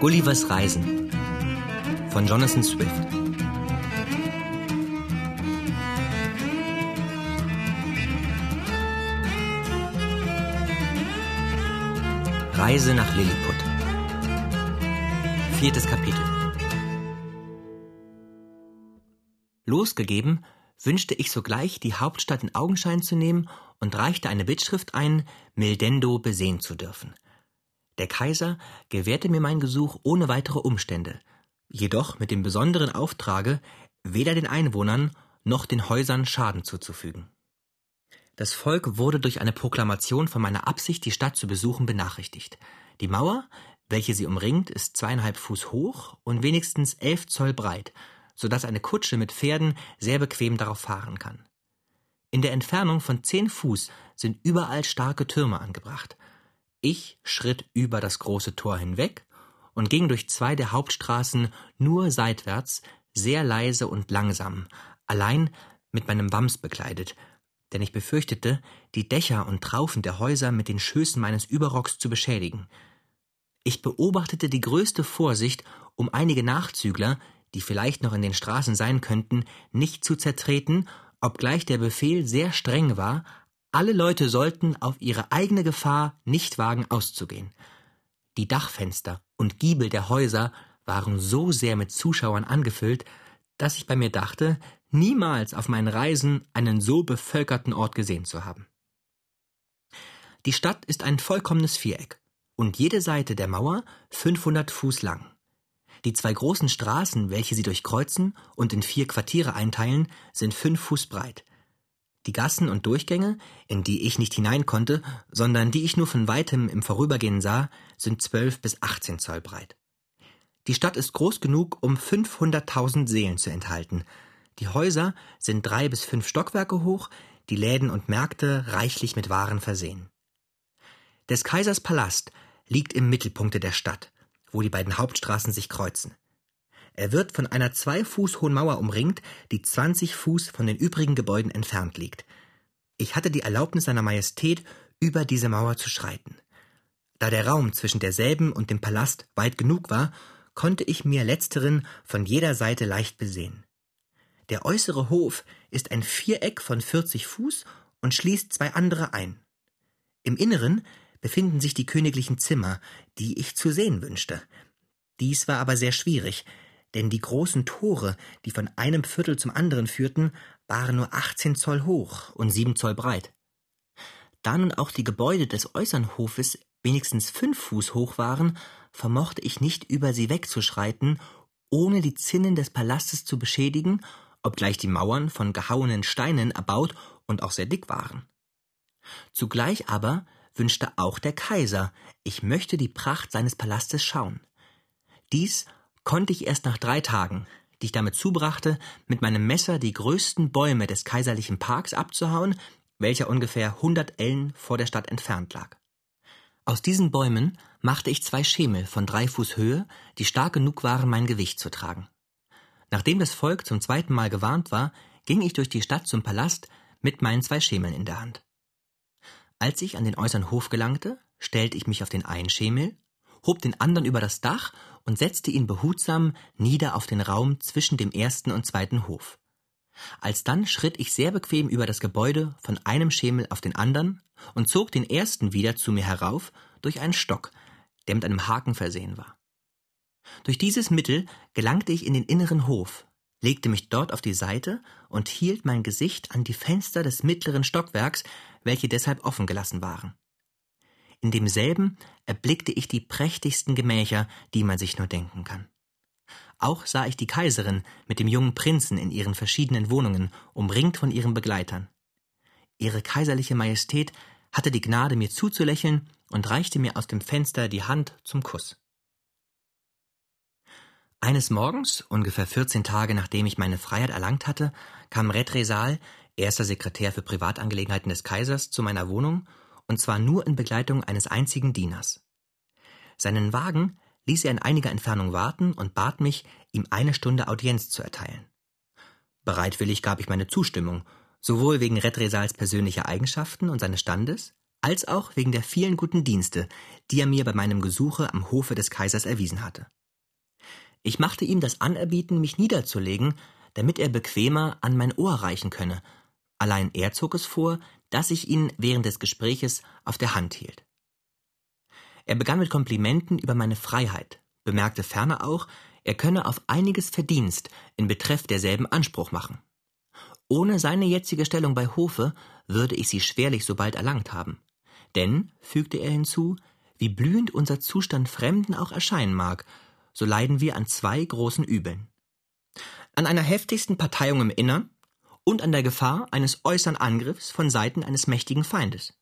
Gullivers Reisen von Jonathan Swift. Reise nach Lilliput. Viertes Kapitel. Losgegeben, wünschte ich sogleich, die Hauptstadt in Augenschein zu nehmen und reichte eine Bittschrift ein, Mildendo besehen zu dürfen. Der Kaiser gewährte mir mein Gesuch ohne weitere Umstände, jedoch mit dem besonderen Auftrage, weder den Einwohnern noch den Häusern Schaden zuzufügen. Das Volk wurde durch eine Proklamation von meiner Absicht, die Stadt zu besuchen, benachrichtigt. Die Mauer, welche sie umringt, ist zweieinhalb Fuß hoch und wenigstens elf Zoll breit, so dass eine Kutsche mit Pferden sehr bequem darauf fahren kann. In der Entfernung von zehn Fuß sind überall starke Türme angebracht. Ich schritt über das große Tor hinweg und ging durch zwei der Hauptstraßen nur seitwärts, sehr leise und langsam, allein mit meinem Wams bekleidet, denn ich befürchtete, die Dächer und Traufen der Häuser mit den Schößen meines Überrocks zu beschädigen. Ich beobachtete die größte Vorsicht, um einige Nachzügler, die vielleicht noch in den Straßen sein könnten, nicht zu zertreten, obgleich der Befehl sehr streng war, alle Leute sollten auf ihre eigene Gefahr nicht wagen auszugehen. Die Dachfenster und Giebel der Häuser waren so sehr mit Zuschauern angefüllt, dass ich bei mir dachte, niemals auf meinen Reisen einen so bevölkerten Ort gesehen zu haben. Die Stadt ist ein vollkommenes Viereck und jede Seite der Mauer 500 Fuß lang. Die zwei großen Straßen, welche sie durchkreuzen und in vier Quartiere einteilen, sind fünf Fuß breit. Die Gassen und Durchgänge, in die ich nicht hinein konnte, sondern die ich nur von weitem im Vorübergehen sah, sind zwölf bis achtzehn Zoll breit. Die Stadt ist groß genug, um 500.000 Seelen zu enthalten. Die Häuser sind drei bis fünf Stockwerke hoch, die Läden und Märkte reichlich mit Waren versehen. Des Kaisers Palast liegt im Mittelpunkte der Stadt, wo die beiden Hauptstraßen sich kreuzen. Er wird von einer zwei Fuß hohen Mauer umringt, die 20 Fuß von den übrigen Gebäuden entfernt liegt. Ich hatte die Erlaubnis seiner Majestät, über diese Mauer zu schreiten. Da der Raum zwischen derselben und dem Palast weit genug war, konnte ich mir letzteren von jeder Seite leicht besehen. Der äußere Hof ist ein Viereck von 40 Fuß und schließt zwei andere ein. Im Inneren befinden sich die königlichen Zimmer, die ich zu sehen wünschte. Dies war aber sehr schwierig, denn die großen Tore, die von einem Viertel zum anderen führten, waren nur 18 Zoll hoch und 7 Zoll breit. Da nun auch die Gebäude des äußeren Hofes wenigstens fünf Fuß hoch waren, vermochte ich nicht über sie wegzuschreiten, ohne die Zinnen des Palastes zu beschädigen, obgleich die Mauern von gehauenen Steinen erbaut und auch sehr dick waren. Zugleich aber wünschte auch der Kaiser, ich möchte die Pracht seines Palastes schauen. Dies konnte ich erst nach drei Tagen, die ich damit zubrachte, mit meinem Messer die größten Bäume des kaiserlichen Parks abzuhauen, welcher ungefähr hundert Ellen vor der Stadt entfernt lag. Aus diesen Bäumen machte ich zwei Schemel von drei Fuß Höhe, die stark genug waren, mein Gewicht zu tragen. Nachdem das Volk zum zweiten Mal gewarnt war, ging ich durch die Stadt zum Palast mit meinen zwei Schemeln in der Hand. Als ich an den äußeren Hof gelangte, stellte ich mich auf den einen Schemel, hob den anderen über das Dach und setzte ihn behutsam nieder auf den Raum zwischen dem ersten und zweiten Hof. Alsdann schritt ich sehr bequem über das Gebäude von einem Schemel auf den anderen und zog den ersten wieder zu mir herauf durch einen Stock, der mit einem Haken versehen war. Durch dieses Mittel gelangte ich in den inneren Hof, legte mich dort auf die Seite und hielt mein Gesicht an die Fenster des mittleren Stockwerks, welche deshalb offen gelassen waren. In demselben erblickte ich die prächtigsten Gemächer, die man sich nur denken kann. Auch sah ich die Kaiserin mit dem jungen Prinzen in ihren verschiedenen Wohnungen, umringt von ihren Begleitern. Ihre kaiserliche Majestät hatte die Gnade, mir zuzulächeln und reichte mir aus dem Fenster die Hand zum Kuss. Eines Morgens, ungefähr 14 Tage nachdem ich meine Freiheit erlangt hatte, kam Retresal, erster Sekretär für Privatangelegenheiten des Kaisers, zu meiner Wohnung, und zwar nur in Begleitung eines einzigen Dieners. Seinen Wagen ließ er in einiger Entfernung warten und bat mich, ihm eine Stunde Audienz zu erteilen. Bereitwillig gab ich meine Zustimmung, sowohl wegen Retresals persönlicher Eigenschaften und seines Standes, als auch wegen der vielen guten Dienste, die er mir bei meinem Gesuche am Hofe des Kaisers erwiesen hatte. Ich machte ihm das Anerbieten, mich niederzulegen, damit er bequemer an mein Ohr reichen könne, allein er zog es vor, dass ich ihn während des Gespräches auf der Hand hielt. Er begann mit Komplimenten über meine Freiheit, bemerkte ferner auch, er könne auf einiges Verdienst in Betreff derselben Anspruch machen. Ohne seine jetzige Stellung bei Hofe würde ich sie schwerlich so bald erlangt haben. Denn, fügte er hinzu, wie blühend unser Zustand Fremden auch erscheinen mag, so leiden wir an zwei großen Übeln. An einer heftigsten Parteiung im Innern und an der Gefahr eines äußeren Angriffs von Seiten eines mächtigen Feindes.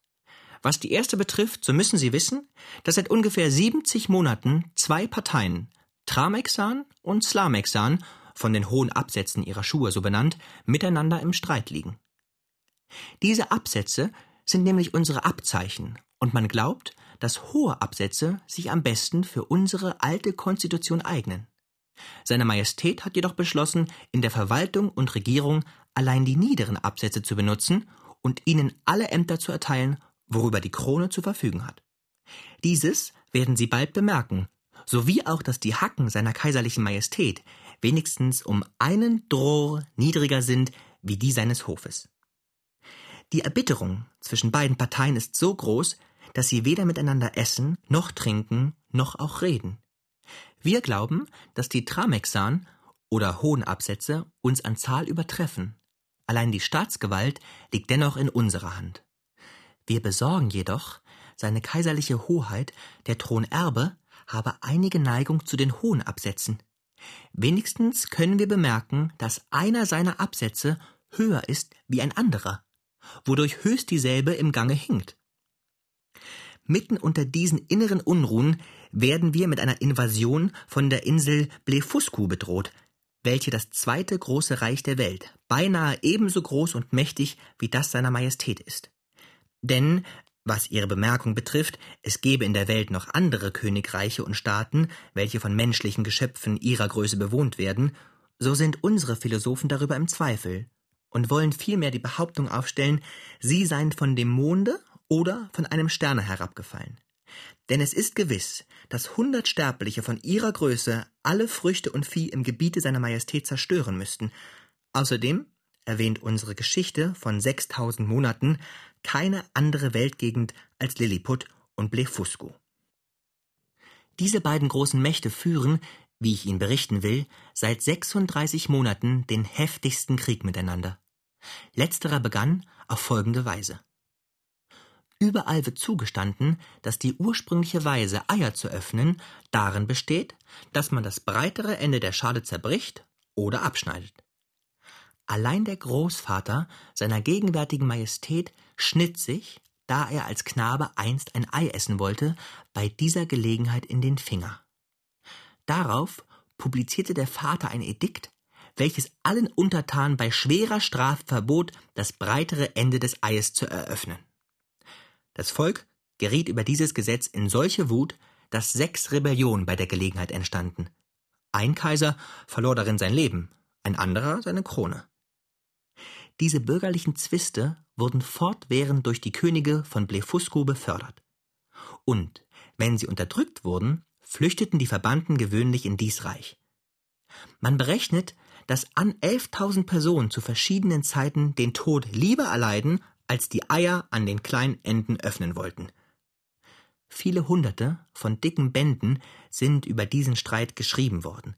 Was die erste betrifft, so müssen Sie wissen, dass seit ungefähr 70 Monaten zwei Parteien, Tramexan und Slamexan, von den hohen Absätzen ihrer Schuhe so benannt, miteinander im Streit liegen. Diese Absätze sind nämlich unsere Abzeichen, und man glaubt, dass hohe Absätze sich am besten für unsere alte Konstitution eignen. Seine Majestät hat jedoch beschlossen, in der Verwaltung und Regierung allein die niederen Absätze zu benutzen und ihnen alle Ämter zu erteilen, worüber die Krone zu verfügen hat. Dieses werden Sie bald bemerken, sowie auch, dass die Hacken seiner kaiserlichen Majestät wenigstens um einen Dror niedriger sind wie die seines Hofes. Die Erbitterung zwischen beiden Parteien ist so groß, dass sie weder miteinander essen, noch trinken, noch auch reden. Wir glauben, dass die Tramexan oder hohen Absätze uns an Zahl übertreffen. Allein die Staatsgewalt liegt dennoch in unserer Hand. Wir besorgen jedoch, seine kaiserliche Hoheit, der Thronerbe, habe einige Neigung zu den hohen Absätzen. Wenigstens können wir bemerken, dass einer seiner Absätze höher ist wie ein anderer, wodurch höchst dieselbe im Gange hinkt. Mitten unter diesen inneren Unruhen werden wir mit einer Invasion von der Insel Blefuscu bedroht, welche das zweite große Reich der Welt, beinahe ebenso groß und mächtig wie das seiner Majestät ist. Denn, was Ihre Bemerkung betrifft, es gebe in der Welt noch andere Königreiche und Staaten, welche von menschlichen Geschöpfen ihrer Größe bewohnt werden, so sind unsere Philosophen darüber im Zweifel und wollen vielmehr die Behauptung aufstellen, sie seien von dem Monde oder von einem Sterne herabgefallen. Denn es ist gewiss, dass hundert Sterbliche von ihrer Größe alle Früchte und Vieh im Gebiete seiner Majestät zerstören müssten. Außerdem erwähnt unsere Geschichte von sechstausend Monaten keine andere Weltgegend als Lilliput und Blefuscu. Diese beiden großen Mächte führen, wie ich Ihnen berichten will, seit 36 Monaten den heftigsten Krieg miteinander. Letzterer begann auf folgende Weise. Überall wird zugestanden, dass die ursprüngliche Weise, Eier zu öffnen, darin besteht, dass man das breitere Ende der Schale zerbricht oder abschneidet. Allein der Großvater seiner gegenwärtigen Majestät schnitt sich, da er als Knabe einst ein Ei essen wollte, bei dieser Gelegenheit in den Finger. Darauf publizierte der Vater ein Edikt, welches allen Untertanen bei schwerer Strafe verbot, das breitere Ende des Eies zu eröffnen. Das Volk geriet über dieses Gesetz in solche Wut, dass sechs Rebellionen bei der Gelegenheit entstanden. Ein Kaiser verlor darin sein Leben, ein anderer seine Krone. Diese bürgerlichen Zwiste wurden fortwährend durch die Könige von Blefuscu befördert. Und, wenn sie unterdrückt wurden, flüchteten die Verbannten gewöhnlich in dies Reich. Man berechnet, dass an 11.000 Personen zu verschiedenen Zeiten den Tod lieber erleiden, als die Eier an den kleinen Enden öffnen wollten. Viele Hunderte von dicken Bänden sind über diesen Streit geschrieben worden.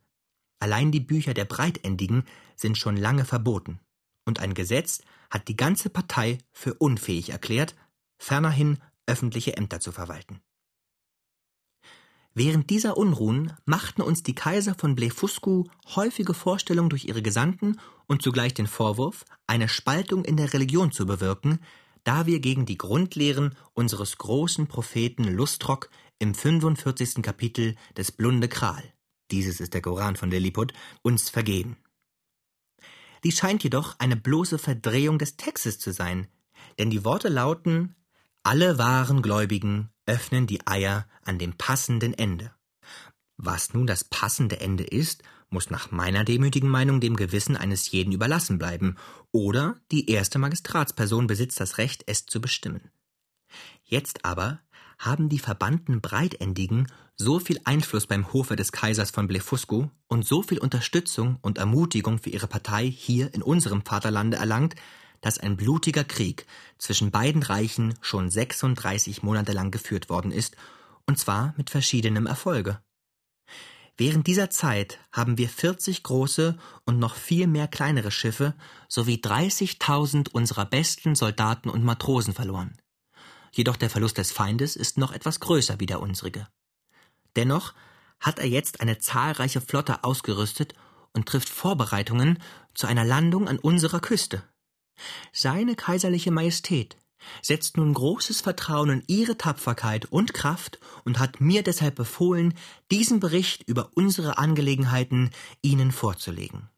Allein die Bücher der Breitendigen sind schon lange verboten, und ein Gesetz hat die ganze Partei für unfähig erklärt, fernerhin öffentliche Ämter zu verwalten. Während dieser Unruhen machten uns die Kaiser von Blefuscu häufige Vorstellungen durch ihre Gesandten und zugleich den Vorwurf, eine Spaltung in der Religion zu bewirken, da wir gegen die Grundlehren unseres großen Propheten Lustrock im 45. Kapitel des Blunde Kral, dieses ist der Koran von Lilliput, uns vergeben. Dies scheint jedoch eine bloße Verdrehung des Textes zu sein, denn die Worte lauten alle wahren Gläubigen öffnen die Eier an dem passenden Ende. Was nun das passende Ende ist, muss nach meiner demütigen Meinung dem Gewissen eines jeden überlassen bleiben, oder die erste Magistratsperson besitzt das Recht, es zu bestimmen. Jetzt aber haben die verbannten Breitendigen so viel Einfluss beim Hofe des Kaisers von Blefuscu und so viel Unterstützung und Ermutigung für ihre Partei hier in unserem Vaterlande erlangt, dass ein blutiger Krieg zwischen beiden Reichen schon 36 Monate lang geführt worden ist, und zwar mit verschiedenem Erfolge. Während dieser Zeit haben wir 40 große und noch viel mehr kleinere Schiffe sowie 30.000 unserer besten Soldaten und Matrosen verloren. Jedoch der Verlust des Feindes ist noch etwas größer wie der unsrige. Dennoch hat er jetzt eine zahlreiche Flotte ausgerüstet und trifft Vorbereitungen zu einer Landung an unserer Küste. Seine kaiserliche Majestät setzt nun großes Vertrauen in ihre Tapferkeit und Kraft und hat mir deshalb befohlen, diesen Bericht über unsere Angelegenheiten Ihnen vorzulegen.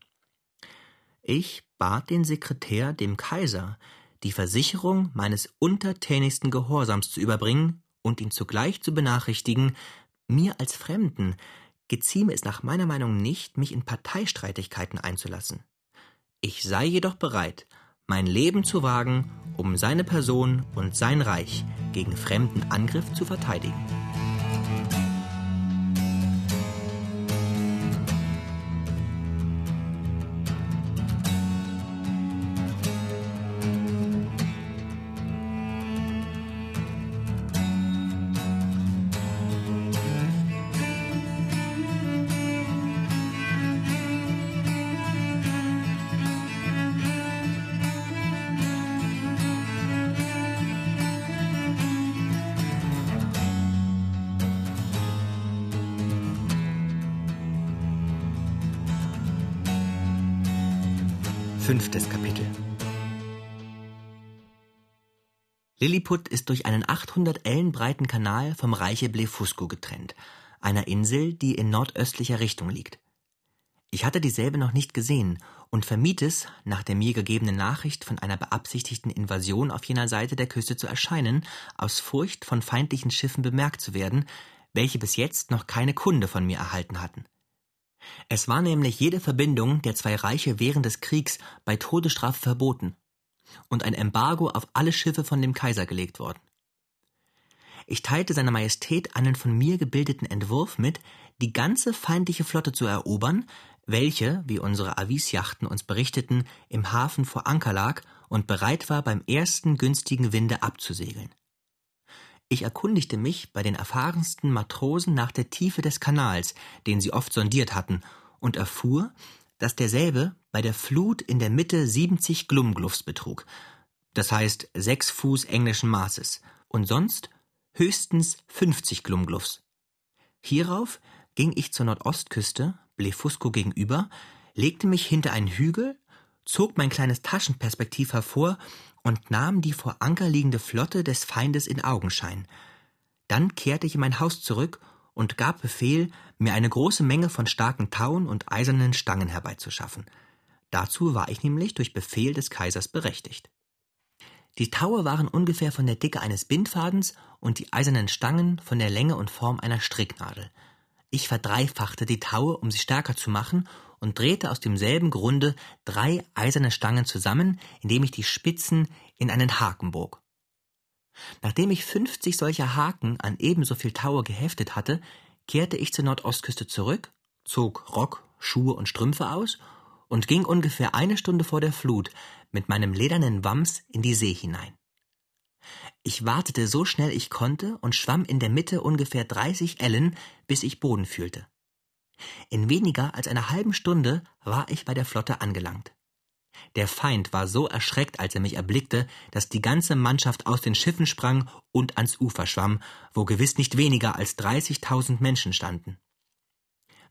Ich bat den Sekretär, dem Kaiser, die Versicherung meines untertänigsten Gehorsams zu überbringen und ihn zugleich zu benachrichtigen, mir als Fremden gezieme es nach meiner Meinung nicht, mich in Parteistreitigkeiten einzulassen. Ich sei jedoch bereit, mein Leben zu wagen, um seine Person und sein Reich gegen fremden Angriff zu verteidigen. Fünftes Kapitel Lilliput ist durch einen 800 Ellen breiten Kanal vom Reiche Blefusco getrennt, einer Insel, die in nordöstlicher Richtung liegt. Ich hatte dieselbe noch nicht gesehen und vermied es, nach der mir gegebenen Nachricht von einer beabsichtigten Invasion auf jener Seite der Küste zu erscheinen, aus Furcht von feindlichen Schiffen bemerkt zu werden, welche bis jetzt noch keine Kunde von mir erhalten hatten. Es war nämlich jede Verbindung der zwei Reiche während des Kriegs bei Todesstrafe verboten und ein Embargo auf alle Schiffe von dem Kaiser gelegt worden. Ich teilte seiner Majestät einen von mir gebildeten Entwurf mit, die ganze feindliche Flotte zu erobern, welche, wie unsere Avisjachten uns berichteten, im Hafen vor Anker lag und bereit war, beim ersten günstigen Winde abzusegeln. Ich erkundigte mich bei den erfahrensten Matrosen nach der Tiefe des Kanals, den sie oft sondiert hatten, und erfuhr, dass derselbe bei der Flut in der Mitte 70 Glumgluffs betrug, das heißt sechs Fuß englischen Maßes, und sonst höchstens 50 Glumgluffs. Hierauf ging ich zur Nordostküste, Blefusco gegenüber, legte mich hinter einen Hügel, zog mein kleines Taschenperspektiv hervor und nahm die vor Anker liegende Flotte des Feindes in Augenschein. Dann kehrte ich in mein Haus zurück und gab Befehl, mir eine große Menge von starken Tauen und eisernen Stangen herbeizuschaffen. Dazu war ich nämlich durch Befehl des Kaisers berechtigt. Die Taue waren ungefähr von der Dicke eines Bindfadens und die eisernen Stangen von der Länge und Form einer Stricknadel. Ich verdreifachte die Taue, um sie stärker zu machen, und drehte aus demselben Grunde drei eiserne Stangen zusammen, indem ich die Spitzen in einen Haken bog. Nachdem ich fünfzig solcher Haken an ebenso viel Taue geheftet hatte, kehrte ich zur Nordostküste zurück, zog Rock, Schuhe und Strümpfe aus und ging ungefähr eine Stunde vor der Flut mit meinem ledernen Wams in die See hinein. Ich wartete so schnell ich konnte und schwamm in der Mitte ungefähr dreißig Ellen, bis ich Boden fühlte. In weniger als einer halben Stunde war ich bei der Flotte angelangt. Der Feind war so erschreckt, als er mich erblickte, dass die ganze Mannschaft aus den Schiffen sprang und ans Ufer schwamm, wo gewiss nicht weniger als dreißigtausend Menschen standen.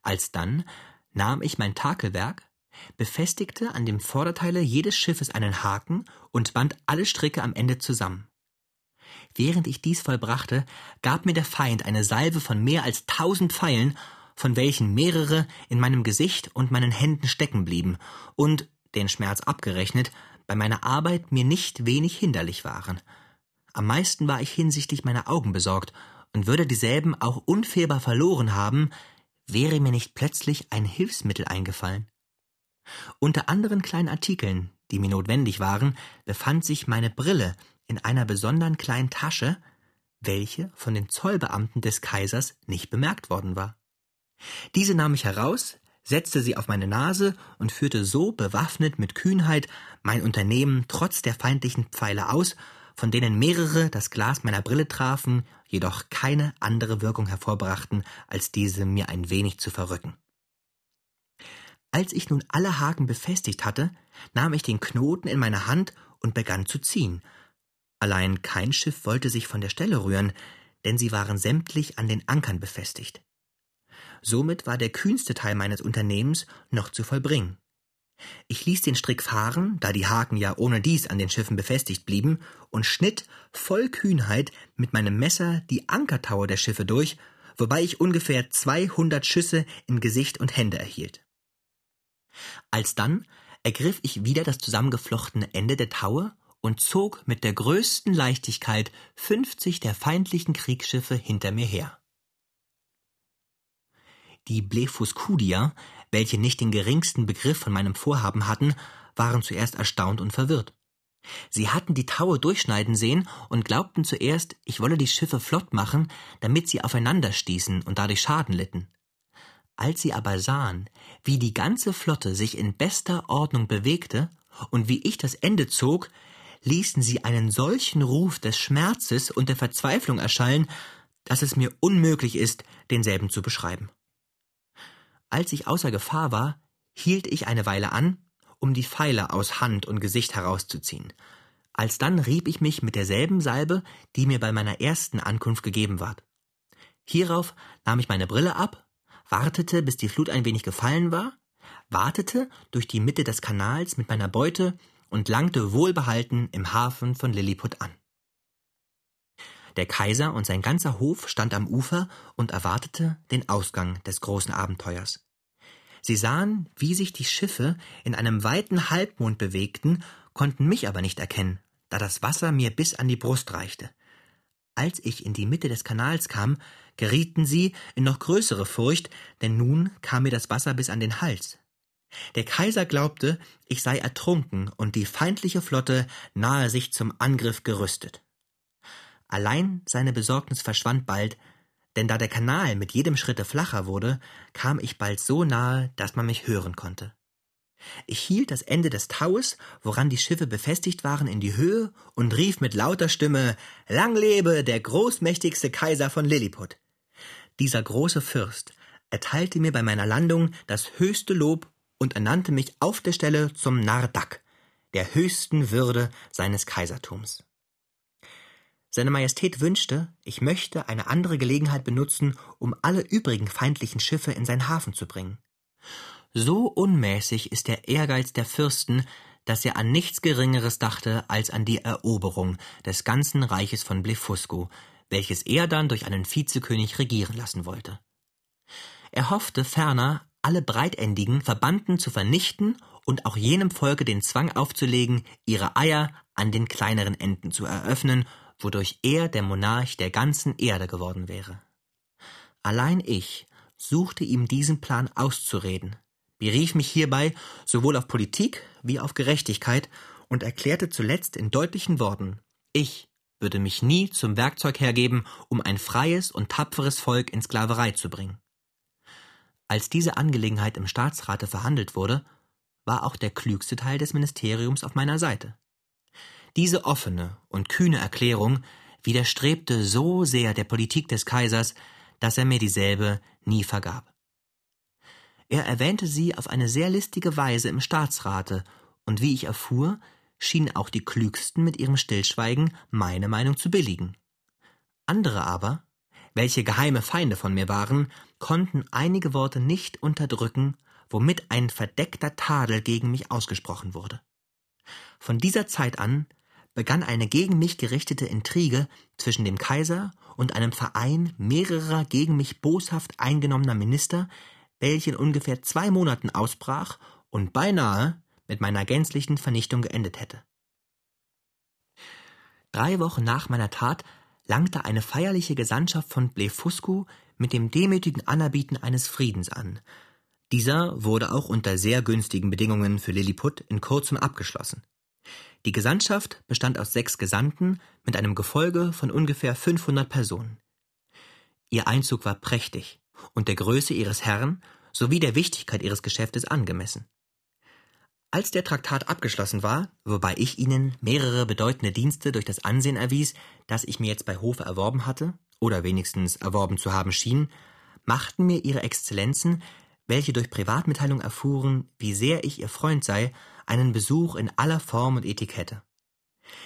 Alsdann nahm ich mein Takelwerk, befestigte an dem Vorderteile jedes Schiffes einen Haken und band alle Stricke am Ende zusammen. Während ich dies vollbrachte, gab mir der Feind eine Salve von mehr als tausend Pfeilen von welchen mehrere in meinem Gesicht und meinen Händen stecken blieben und, den Schmerz abgerechnet, bei meiner Arbeit mir nicht wenig hinderlich waren. Am meisten war ich hinsichtlich meiner Augen besorgt und würde dieselben auch unfehlbar verloren haben, wäre mir nicht plötzlich ein Hilfsmittel eingefallen. Unter anderen kleinen Artikeln, die mir notwendig waren, befand sich meine Brille in einer besonderen kleinen Tasche, welche von den Zollbeamten des Kaisers nicht bemerkt worden war. Diese nahm ich heraus, setzte sie auf meine Nase und führte so bewaffnet mit Kühnheit mein Unternehmen trotz der feindlichen Pfeile aus, von denen mehrere das Glas meiner Brille trafen, jedoch keine andere Wirkung hervorbrachten, als diese mir ein wenig zu verrücken. Als ich nun alle Haken befestigt hatte, nahm ich den Knoten in meine Hand und begann zu ziehen. Allein kein Schiff wollte sich von der Stelle rühren, denn sie waren sämtlich an den Ankern befestigt. Somit war der kühnste Teil meines Unternehmens noch zu vollbringen. Ich ließ den Strick fahren, da die Haken ja ohne dies an den Schiffen befestigt blieben, und schnitt voll Kühnheit mit meinem Messer die Ankertaue der Schiffe durch, wobei ich ungefähr zweihundert Schüsse in Gesicht und Hände erhielt. Alsdann ergriff ich wieder das zusammengeflochtene Ende der Taue und zog mit der größten Leichtigkeit fünfzig der feindlichen Kriegsschiffe hinter mir her. Die Blefuscudier, welche nicht den geringsten Begriff von meinem Vorhaben hatten, waren zuerst erstaunt und verwirrt. Sie hatten die Taue durchschneiden sehen und glaubten zuerst, ich wolle die Schiffe flott machen, damit sie aufeinander stießen und dadurch Schaden litten. Als sie aber sahen, wie die ganze Flotte sich in bester Ordnung bewegte und wie ich das Ende zog, ließen sie einen solchen Ruf des Schmerzes und der Verzweiflung erschallen, dass es mir unmöglich ist, denselben zu beschreiben. Als ich außer Gefahr war, hielt ich eine Weile an, um die Pfeile aus Hand und Gesicht herauszuziehen. Alsdann rieb ich mich mit derselben Salbe, die mir bei meiner ersten Ankunft gegeben ward. Hierauf nahm ich meine Brille ab, wartete, bis die Flut ein wenig gefallen war, wartete durch die Mitte des Kanals mit meiner Beute und langte wohlbehalten im Hafen von Lilliput an. Der Kaiser und sein ganzer Hof stand am Ufer und erwartete den Ausgang des großen Abenteuers. Sie sahen, wie sich die Schiffe in einem weiten Halbmond bewegten, konnten mich aber nicht erkennen, da das Wasser mir bis an die Brust reichte. Als ich in die Mitte des Kanals kam, gerieten sie in noch größere Furcht, denn nun kam mir das Wasser bis an den Hals. Der Kaiser glaubte, ich sei ertrunken und die feindliche Flotte nahe sich zum Angriff gerüstet. Allein seine Besorgnis verschwand bald, denn da der Kanal mit jedem Schritte flacher wurde, kam ich bald so nahe, dass man mich hören konnte. Ich hielt das Ende des Taues, woran die Schiffe befestigt waren, in die Höhe und rief mit lauter Stimme Lang lebe der großmächtigste Kaiser von Lilliput. Dieser große Fürst erteilte mir bei meiner Landung das höchste Lob und ernannte mich auf der Stelle zum Nardak, der höchsten Würde seines Kaisertums. Seine Majestät wünschte, ich möchte eine andere Gelegenheit benutzen, um alle übrigen feindlichen Schiffe in seinen Hafen zu bringen. So unmäßig ist der Ehrgeiz der Fürsten, dass er an nichts Geringeres dachte als an die Eroberung des ganzen Reiches von Blefusco, welches er dann durch einen Vizekönig regieren lassen wollte. Er hoffte ferner, alle Breitendigen Verbanden zu vernichten und auch jenem Volke den Zwang aufzulegen, ihre Eier an den kleineren Enden zu eröffnen wodurch er der Monarch der ganzen Erde geworden wäre. Allein ich suchte ihm diesen Plan auszureden, berief mich hierbei sowohl auf Politik wie auf Gerechtigkeit und erklärte zuletzt in deutlichen Worten, ich würde mich nie zum Werkzeug hergeben, um ein freies und tapferes Volk in Sklaverei zu bringen. Als diese Angelegenheit im Staatsrate verhandelt wurde, war auch der klügste Teil des Ministeriums auf meiner Seite. Diese offene und kühne Erklärung widerstrebte so sehr der Politik des Kaisers, dass er mir dieselbe nie vergab. Er erwähnte sie auf eine sehr listige Weise im Staatsrate, und wie ich erfuhr, schienen auch die Klügsten mit ihrem Stillschweigen meine Meinung zu billigen. Andere aber, welche geheime Feinde von mir waren, konnten einige Worte nicht unterdrücken, womit ein verdeckter Tadel gegen mich ausgesprochen wurde. Von dieser Zeit an begann eine gegen mich gerichtete Intrige zwischen dem Kaiser und einem Verein mehrerer gegen mich boshaft eingenommener Minister, welche in ungefähr zwei Monaten ausbrach und beinahe mit meiner gänzlichen Vernichtung geendet hätte. Drei Wochen nach meiner Tat langte eine feierliche Gesandtschaft von Blefuscu mit dem demütigen Anerbieten eines Friedens an. Dieser wurde auch unter sehr günstigen Bedingungen für Lilliput in kurzem abgeschlossen. Die Gesandtschaft bestand aus sechs Gesandten mit einem Gefolge von ungefähr 500 Personen. Ihr Einzug war prächtig und der Größe ihres Herrn sowie der Wichtigkeit ihres Geschäftes angemessen. Als der Traktat abgeschlossen war, wobei ich ihnen mehrere bedeutende Dienste durch das Ansehen erwies, das ich mir jetzt bei Hofe erworben hatte, oder wenigstens erworben zu haben schien, machten mir ihre Exzellenzen, welche durch Privatmitteilung erfuhren, wie sehr ich ihr Freund sei, einen Besuch in aller Form und Etikette.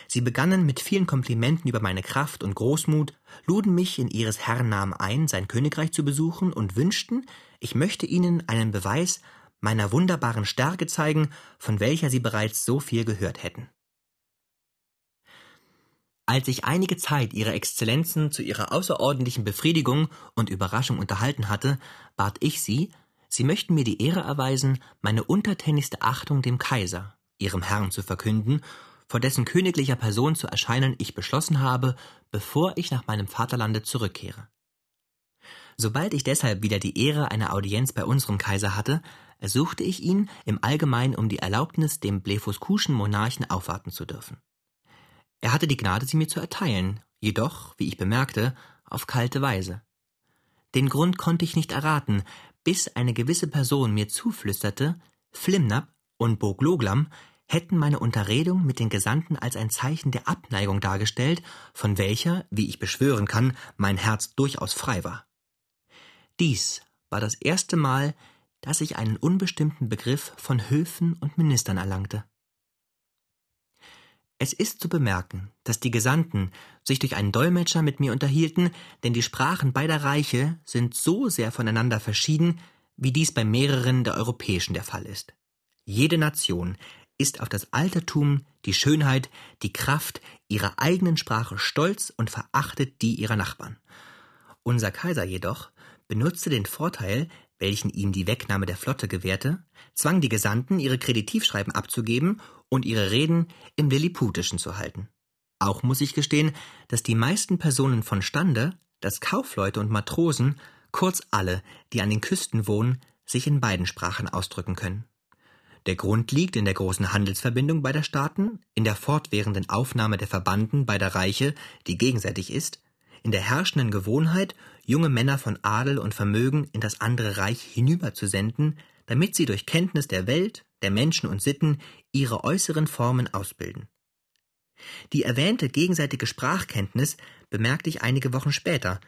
Sie begannen mit vielen Komplimenten über meine Kraft und Großmut, luden mich in ihres Herrn Namen ein, sein Königreich zu besuchen und wünschten, ich möchte ihnen einen Beweis meiner wunderbaren Stärke zeigen, von welcher sie bereits so viel gehört hätten. Als ich einige Zeit Ihre Exzellenzen zu ihrer außerordentlichen Befriedigung und Überraschung unterhalten hatte, bat ich Sie, Sie möchten mir die Ehre erweisen, meine untertänigste Achtung dem Kaiser, Ihrem Herrn, zu verkünden, vor dessen königlicher Person zu erscheinen ich beschlossen habe, bevor ich nach meinem Vaterlande zurückkehre. Sobald ich deshalb wieder die Ehre einer Audienz bei unserem Kaiser hatte, ersuchte ich ihn im Allgemeinen um die Erlaubnis, dem blefuskuschen Monarchen aufwarten zu dürfen. Er hatte die Gnade, sie mir zu erteilen, jedoch, wie ich bemerkte, auf kalte Weise. Den Grund konnte ich nicht erraten, bis eine gewisse Person mir zuflüsterte, Flimnap und Bogloglam hätten meine Unterredung mit den Gesandten als ein Zeichen der Abneigung dargestellt, von welcher, wie ich beschwören kann, mein Herz durchaus frei war. Dies war das erste Mal, dass ich einen unbestimmten Begriff von Höfen und Ministern erlangte. Es ist zu bemerken, dass die Gesandten sich durch einen Dolmetscher mit mir unterhielten, denn die Sprachen beider Reiche sind so sehr voneinander verschieden, wie dies bei mehreren der europäischen der Fall ist. Jede Nation ist auf das Altertum, die Schönheit, die Kraft ihrer eigenen Sprache stolz und verachtet die ihrer Nachbarn. Unser Kaiser jedoch benutzte den Vorteil, welchen ihm die Wegnahme der Flotte gewährte, zwang die Gesandten, ihre Kreditivschreiben abzugeben und ihre Reden im Lilliputischen zu halten. Auch muss ich gestehen, dass die meisten Personen von Stande, dass Kaufleute und Matrosen, kurz alle, die an den Küsten wohnen, sich in beiden Sprachen ausdrücken können. Der Grund liegt in der großen Handelsverbindung beider Staaten, in der fortwährenden Aufnahme der Verbanden beider Reiche, die gegenseitig ist, in der herrschenden Gewohnheit, junge Männer von Adel und Vermögen in das andere Reich hinüberzusenden, damit sie durch Kenntnis der Welt, der Menschen und Sitten ihre äußeren Formen ausbilden. Die erwähnte gegenseitige Sprachkenntnis bemerkte ich einige Wochen später,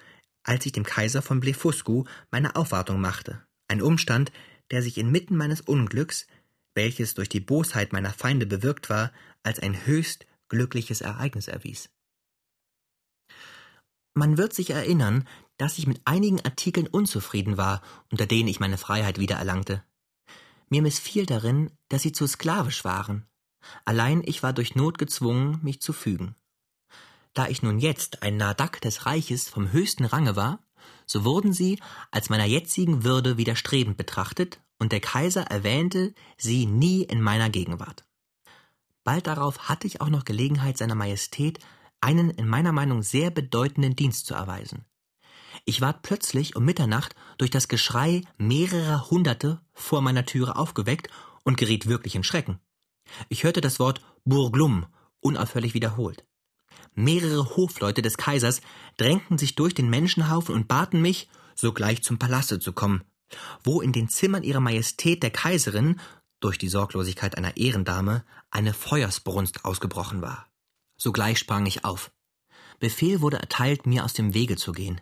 als ich dem Kaiser von Blefuscu meine Aufwartung machte, ein Umstand, der sich inmitten meines Unglücks welches durch die Bosheit meiner Feinde bewirkt war, als ein höchst glückliches Ereignis erwies. Man wird sich erinnern, dass ich mit einigen Artikeln unzufrieden war, unter denen ich meine Freiheit wiedererlangte. Mir missfiel darin, dass sie zu sklavisch waren. Allein ich war durch Not gezwungen, mich zu fügen. Da ich nun jetzt ein Nadak des Reiches vom höchsten Range war, so wurden sie als meiner jetzigen Würde widerstrebend betrachtet und der Kaiser erwähnte sie nie in meiner Gegenwart. Bald darauf hatte ich auch noch Gelegenheit, seiner Majestät einen in meiner Meinung sehr bedeutenden Dienst zu erweisen. Ich ward plötzlich um Mitternacht durch das Geschrei mehrerer Hunderte vor meiner Türe aufgeweckt und geriet wirklich in Schrecken. Ich hörte das Wort Burglum unaufhörlich wiederholt. Mehrere Hofleute des Kaisers drängten sich durch den Menschenhaufen und baten mich, sogleich zum Palaste zu kommen, wo in den Zimmern ihrer Majestät der Kaiserin durch die Sorglosigkeit einer Ehrendame eine Feuersbrunst ausgebrochen war. Sogleich sprang ich auf. Befehl wurde erteilt, mir aus dem Wege zu gehen.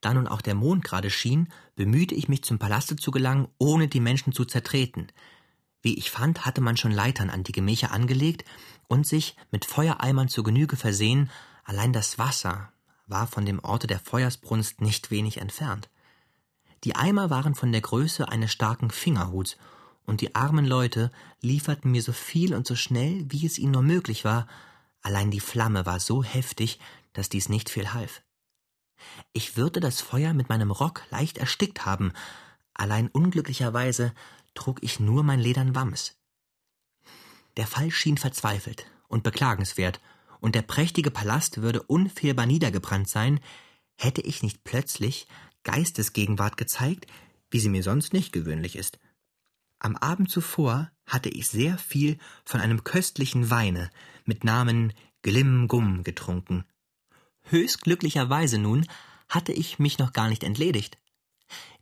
Da nun auch der Mond gerade schien, bemühte ich mich zum Palaste zu gelangen, ohne die Menschen zu zertreten. Wie ich fand, hatte man schon Leitern an die Gemächer angelegt und sich mit Feuereimern zur Genüge versehen, allein das Wasser war von dem Orte der Feuersbrunst nicht wenig entfernt. Die Eimer waren von der Größe eines starken Fingerhuts, und die armen Leute lieferten mir so viel und so schnell, wie es ihnen nur möglich war, allein die Flamme war so heftig, dass dies nicht viel half. Ich würde das Feuer mit meinem Rock leicht erstickt haben, allein unglücklicherweise trug ich nur mein ledern Wams. Der Fall schien verzweifelt und beklagenswert, und der prächtige Palast würde unfehlbar niedergebrannt sein, hätte ich nicht plötzlich Geistesgegenwart gezeigt, wie sie mir sonst nicht gewöhnlich ist. Am Abend zuvor hatte ich sehr viel von einem köstlichen Weine mit Namen Glim-Gum getrunken. Höchst glücklicherweise nun hatte ich mich noch gar nicht entledigt.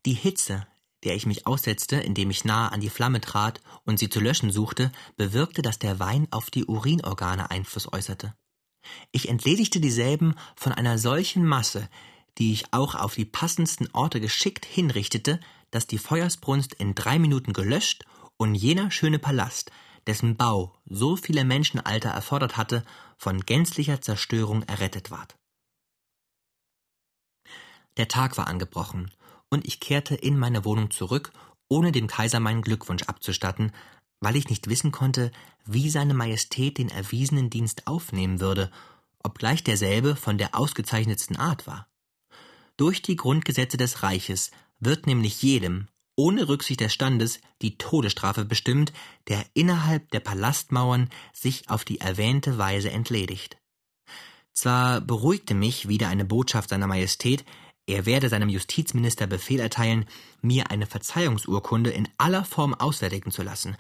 Die Hitze, der ich mich aussetzte, indem ich nahe an die Flamme trat und sie zu löschen suchte, bewirkte, dass der Wein auf die Urinorgane Einfluss äußerte. Ich entledigte dieselben von einer solchen Masse, die ich auch auf die passendsten Orte geschickt hinrichtete, dass die Feuersbrunst in drei Minuten gelöscht und jener schöne Palast, dessen Bau so viele Menschenalter erfordert hatte, von gänzlicher Zerstörung errettet ward. Der Tag war angebrochen, und ich kehrte in meine Wohnung zurück, ohne dem Kaiser meinen Glückwunsch abzustatten, weil ich nicht wissen konnte, wie seine Majestät den erwiesenen Dienst aufnehmen würde, obgleich derselbe von der ausgezeichnetsten Art war. Durch die Grundgesetze des Reiches wird nämlich jedem, ohne Rücksicht des Standes, die Todesstrafe bestimmt, der innerhalb der Palastmauern sich auf die erwähnte Weise entledigt. Zwar beruhigte mich wieder eine Botschaft seiner Majestät, er werde seinem Justizminister Befehl erteilen, mir eine Verzeihungsurkunde in aller Form ausfertigen zu lassen.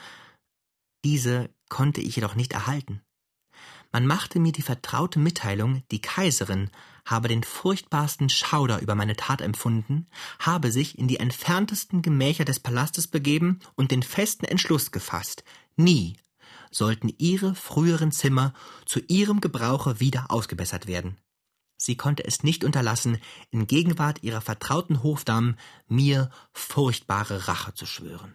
Diese konnte ich jedoch nicht erhalten. Man machte mir die vertraute Mitteilung, die Kaiserin habe den furchtbarsten Schauder über meine Tat empfunden, habe sich in die entferntesten Gemächer des Palastes begeben und den festen Entschluss gefasst, nie sollten ihre früheren Zimmer zu ihrem Gebrauche wieder ausgebessert werden. Sie konnte es nicht unterlassen, in Gegenwart ihrer vertrauten Hofdamen mir furchtbare Rache zu schwören.